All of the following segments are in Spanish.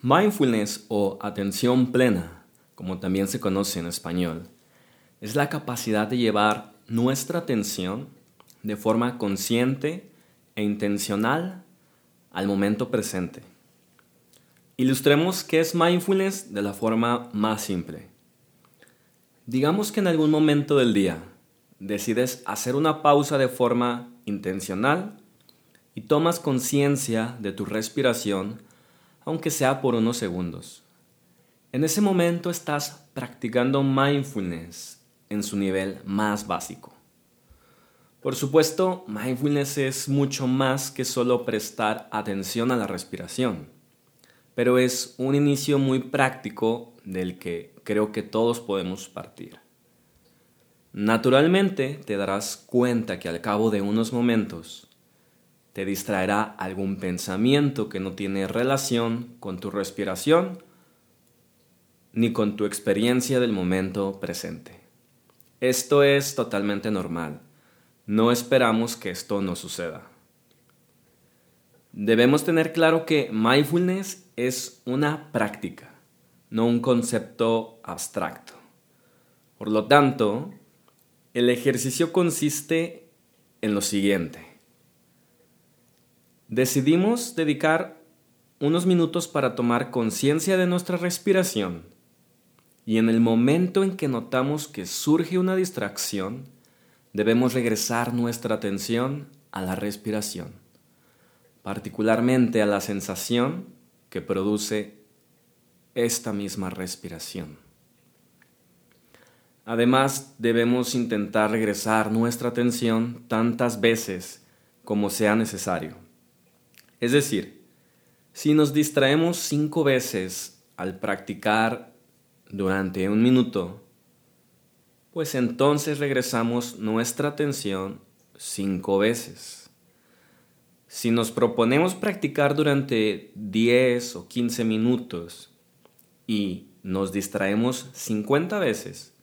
Mindfulness o atención plena, como también se conoce en español, es la capacidad de llevar nuestra atención de forma consciente e intencional al momento presente. Ilustremos qué es mindfulness de la forma más simple. Digamos que en algún momento del día decides hacer una pausa de forma intencional y tomas conciencia de tu respiración aunque sea por unos segundos. En ese momento estás practicando mindfulness en su nivel más básico. Por supuesto, mindfulness es mucho más que solo prestar atención a la respiración, pero es un inicio muy práctico del que creo que todos podemos partir. Naturalmente te darás cuenta que al cabo de unos momentos te distraerá algún pensamiento que no tiene relación con tu respiración ni con tu experiencia del momento presente. Esto es totalmente normal. No esperamos que esto no suceda. Debemos tener claro que mindfulness es una práctica, no un concepto abstracto. Por lo tanto, el ejercicio consiste en lo siguiente. Decidimos dedicar unos minutos para tomar conciencia de nuestra respiración y en el momento en que notamos que surge una distracción, debemos regresar nuestra atención a la respiración, particularmente a la sensación que produce esta misma respiración. Además, debemos intentar regresar nuestra atención tantas veces como sea necesario es decir, si nos distraemos cinco veces al practicar durante un minuto, pues entonces regresamos nuestra atención cinco veces. Si nos proponemos practicar durante 10 o 15 minutos y nos distraemos 50 veces,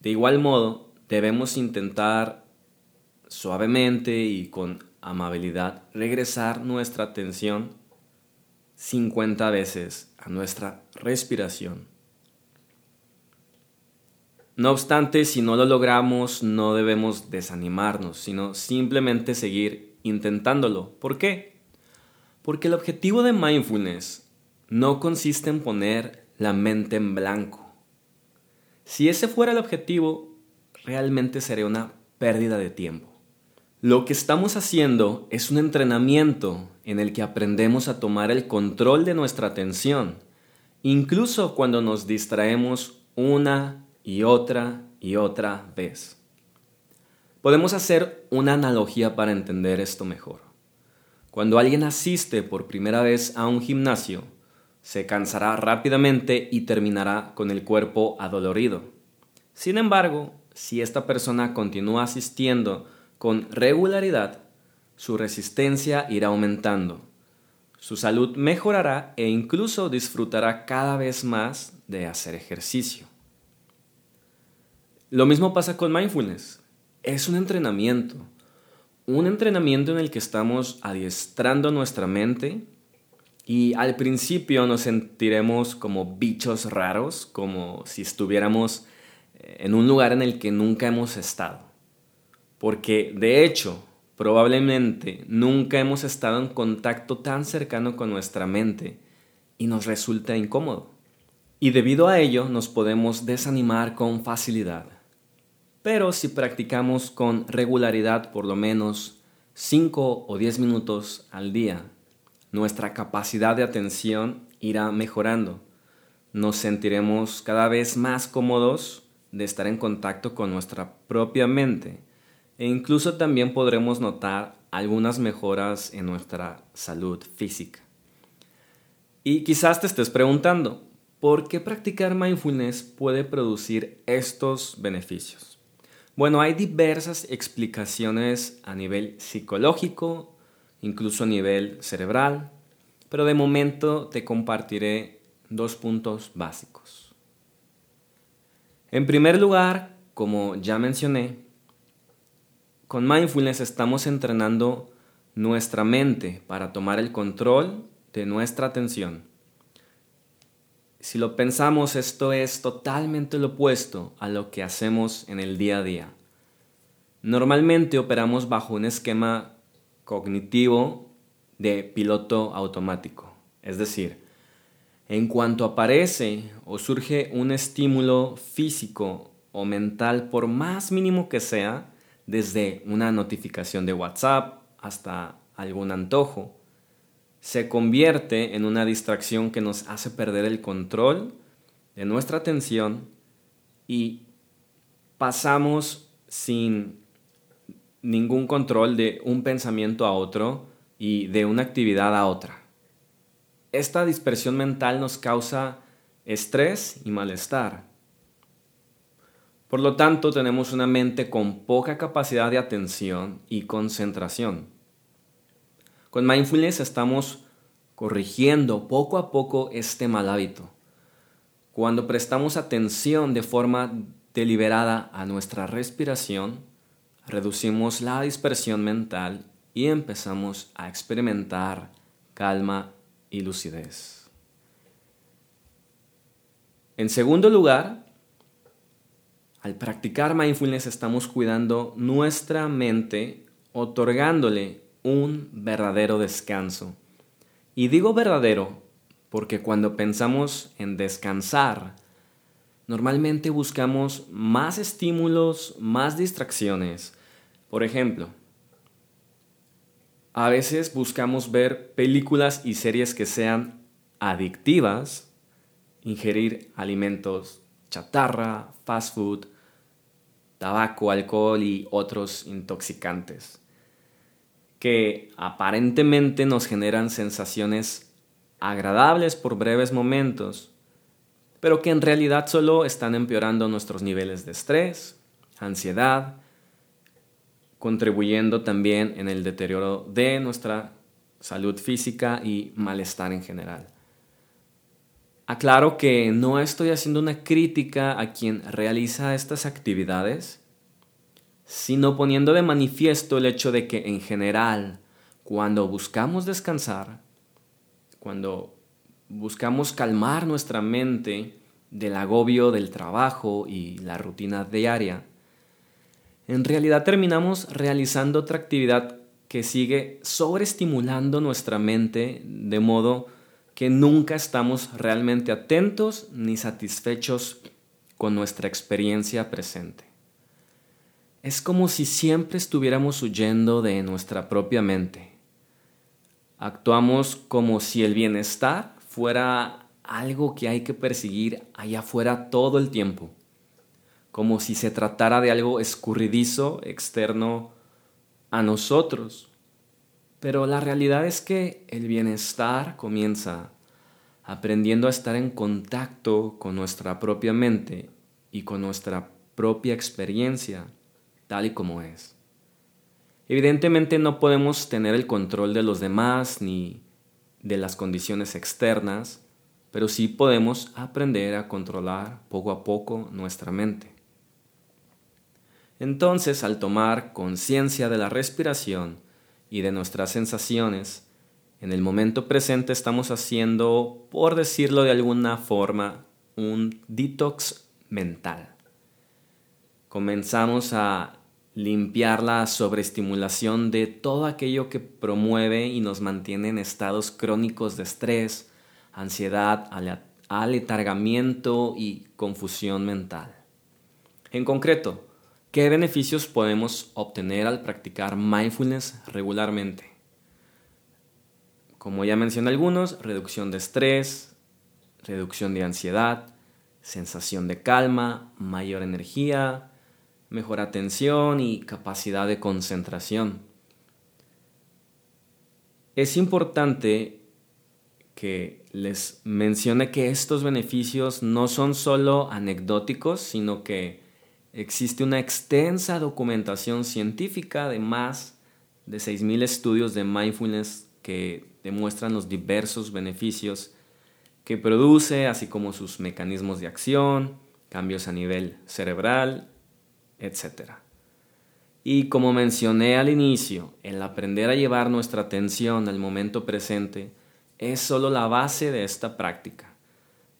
de igual modo debemos intentar suavemente y con amabilidad, regresar nuestra atención 50 veces a nuestra respiración. No obstante, si no lo logramos, no debemos desanimarnos, sino simplemente seguir intentándolo. ¿Por qué? Porque el objetivo de mindfulness no consiste en poner la mente en blanco. Si ese fuera el objetivo, realmente sería una pérdida de tiempo. Lo que estamos haciendo es un entrenamiento en el que aprendemos a tomar el control de nuestra atención, incluso cuando nos distraemos una y otra y otra vez. Podemos hacer una analogía para entender esto mejor. Cuando alguien asiste por primera vez a un gimnasio, se cansará rápidamente y terminará con el cuerpo adolorido. Sin embargo, si esta persona continúa asistiendo con regularidad, su resistencia irá aumentando, su salud mejorará e incluso disfrutará cada vez más de hacer ejercicio. Lo mismo pasa con mindfulness. Es un entrenamiento, un entrenamiento en el que estamos adiestrando nuestra mente y al principio nos sentiremos como bichos raros, como si estuviéramos en un lugar en el que nunca hemos estado porque de hecho probablemente nunca hemos estado en contacto tan cercano con nuestra mente y nos resulta incómodo. Y debido a ello nos podemos desanimar con facilidad. Pero si practicamos con regularidad por lo menos 5 o 10 minutos al día, nuestra capacidad de atención irá mejorando. Nos sentiremos cada vez más cómodos de estar en contacto con nuestra propia mente e incluso también podremos notar algunas mejoras en nuestra salud física. Y quizás te estés preguntando, ¿por qué practicar mindfulness puede producir estos beneficios? Bueno, hay diversas explicaciones a nivel psicológico, incluso a nivel cerebral, pero de momento te compartiré dos puntos básicos. En primer lugar, como ya mencioné, con mindfulness estamos entrenando nuestra mente para tomar el control de nuestra atención. Si lo pensamos, esto es totalmente lo opuesto a lo que hacemos en el día a día. Normalmente operamos bajo un esquema cognitivo de piloto automático, es decir, en cuanto aparece o surge un estímulo físico o mental, por más mínimo que sea, desde una notificación de WhatsApp hasta algún antojo, se convierte en una distracción que nos hace perder el control de nuestra atención y pasamos sin ningún control de un pensamiento a otro y de una actividad a otra. Esta dispersión mental nos causa estrés y malestar. Por lo tanto, tenemos una mente con poca capacidad de atención y concentración. Con mindfulness estamos corrigiendo poco a poco este mal hábito. Cuando prestamos atención de forma deliberada a nuestra respiración, reducimos la dispersión mental y empezamos a experimentar calma y lucidez. En segundo lugar, al practicar mindfulness estamos cuidando nuestra mente, otorgándole un verdadero descanso. Y digo verdadero porque cuando pensamos en descansar, normalmente buscamos más estímulos, más distracciones. Por ejemplo, a veces buscamos ver películas y series que sean adictivas, ingerir alimentos chatarra, fast food, tabaco, alcohol y otros intoxicantes, que aparentemente nos generan sensaciones agradables por breves momentos, pero que en realidad solo están empeorando nuestros niveles de estrés, ansiedad, contribuyendo también en el deterioro de nuestra salud física y malestar en general. Aclaro que no estoy haciendo una crítica a quien realiza estas actividades, sino poniendo de manifiesto el hecho de que en general, cuando buscamos descansar, cuando buscamos calmar nuestra mente del agobio del trabajo y la rutina diaria, en realidad terminamos realizando otra actividad que sigue sobreestimulando nuestra mente de modo que nunca estamos realmente atentos ni satisfechos con nuestra experiencia presente. Es como si siempre estuviéramos huyendo de nuestra propia mente. Actuamos como si el bienestar fuera algo que hay que perseguir allá afuera todo el tiempo como si se tratara de algo escurridizo, externo a nosotros. Pero la realidad es que el bienestar comienza aprendiendo a estar en contacto con nuestra propia mente y con nuestra propia experiencia, tal y como es. Evidentemente no podemos tener el control de los demás ni de las condiciones externas, pero sí podemos aprender a controlar poco a poco nuestra mente. Entonces, al tomar conciencia de la respiración y de nuestras sensaciones, en el momento presente estamos haciendo, por decirlo de alguna forma, un detox mental. Comenzamos a limpiar la sobreestimulación de todo aquello que promueve y nos mantiene en estados crónicos de estrés, ansiedad, aletargamiento y confusión mental. En concreto, ¿Qué beneficios podemos obtener al practicar mindfulness regularmente? Como ya mencioné algunos, reducción de estrés, reducción de ansiedad, sensación de calma, mayor energía, mejor atención y capacidad de concentración. Es importante que les mencione que estos beneficios no son solo anecdóticos, sino que Existe una extensa documentación científica de más de 6.000 estudios de mindfulness que demuestran los diversos beneficios que produce, así como sus mecanismos de acción, cambios a nivel cerebral, etc. Y como mencioné al inicio, el aprender a llevar nuestra atención al momento presente es solo la base de esta práctica.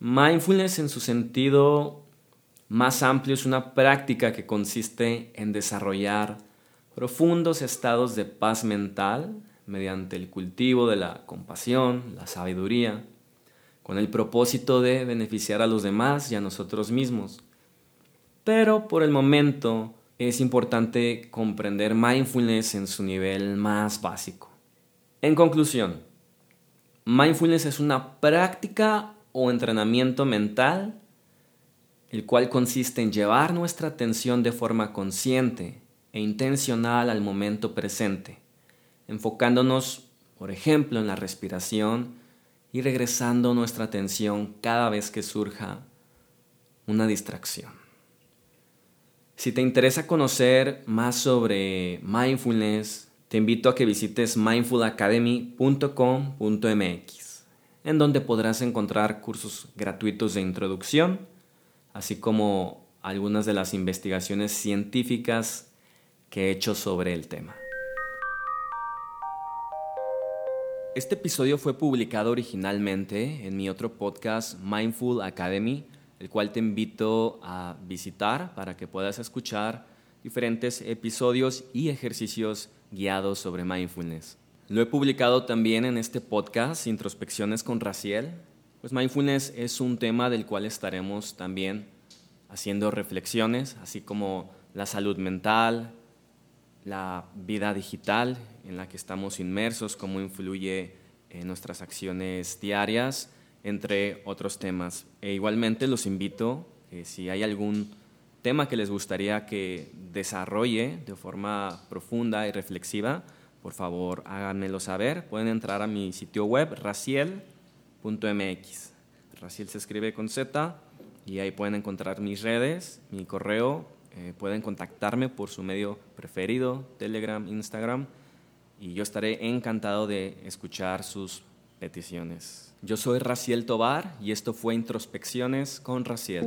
Mindfulness en su sentido más amplio es una práctica que consiste en desarrollar profundos estados de paz mental mediante el cultivo de la compasión, la sabiduría, con el propósito de beneficiar a los demás y a nosotros mismos. Pero por el momento es importante comprender mindfulness en su nivel más básico. En conclusión, mindfulness es una práctica o entrenamiento mental el cual consiste en llevar nuestra atención de forma consciente e intencional al momento presente, enfocándonos, por ejemplo, en la respiración y regresando nuestra atención cada vez que surja una distracción. Si te interesa conocer más sobre mindfulness, te invito a que visites mindfulacademy.com.mx, en donde podrás encontrar cursos gratuitos de introducción, así como algunas de las investigaciones científicas que he hecho sobre el tema. Este episodio fue publicado originalmente en mi otro podcast Mindful Academy, el cual te invito a visitar para que puedas escuchar diferentes episodios y ejercicios guiados sobre mindfulness. Lo he publicado también en este podcast Introspecciones con Raciel. Pues mindfulness es un tema del cual estaremos también haciendo reflexiones, así como la salud mental, la vida digital en la que estamos inmersos, cómo influye en nuestras acciones diarias, entre otros temas. E igualmente los invito, que si hay algún tema que les gustaría que desarrolle de forma profunda y reflexiva, por favor háganmelo saber. Pueden entrar a mi sitio web raciel.mx. Raciel se escribe con Z y ahí pueden encontrar mis redes, mi correo eh, pueden contactarme por su medio preferido, Telegram, Instagram, y yo estaré encantado de escuchar sus peticiones. Yo soy Raciel Tobar y esto fue Introspecciones con Raciel.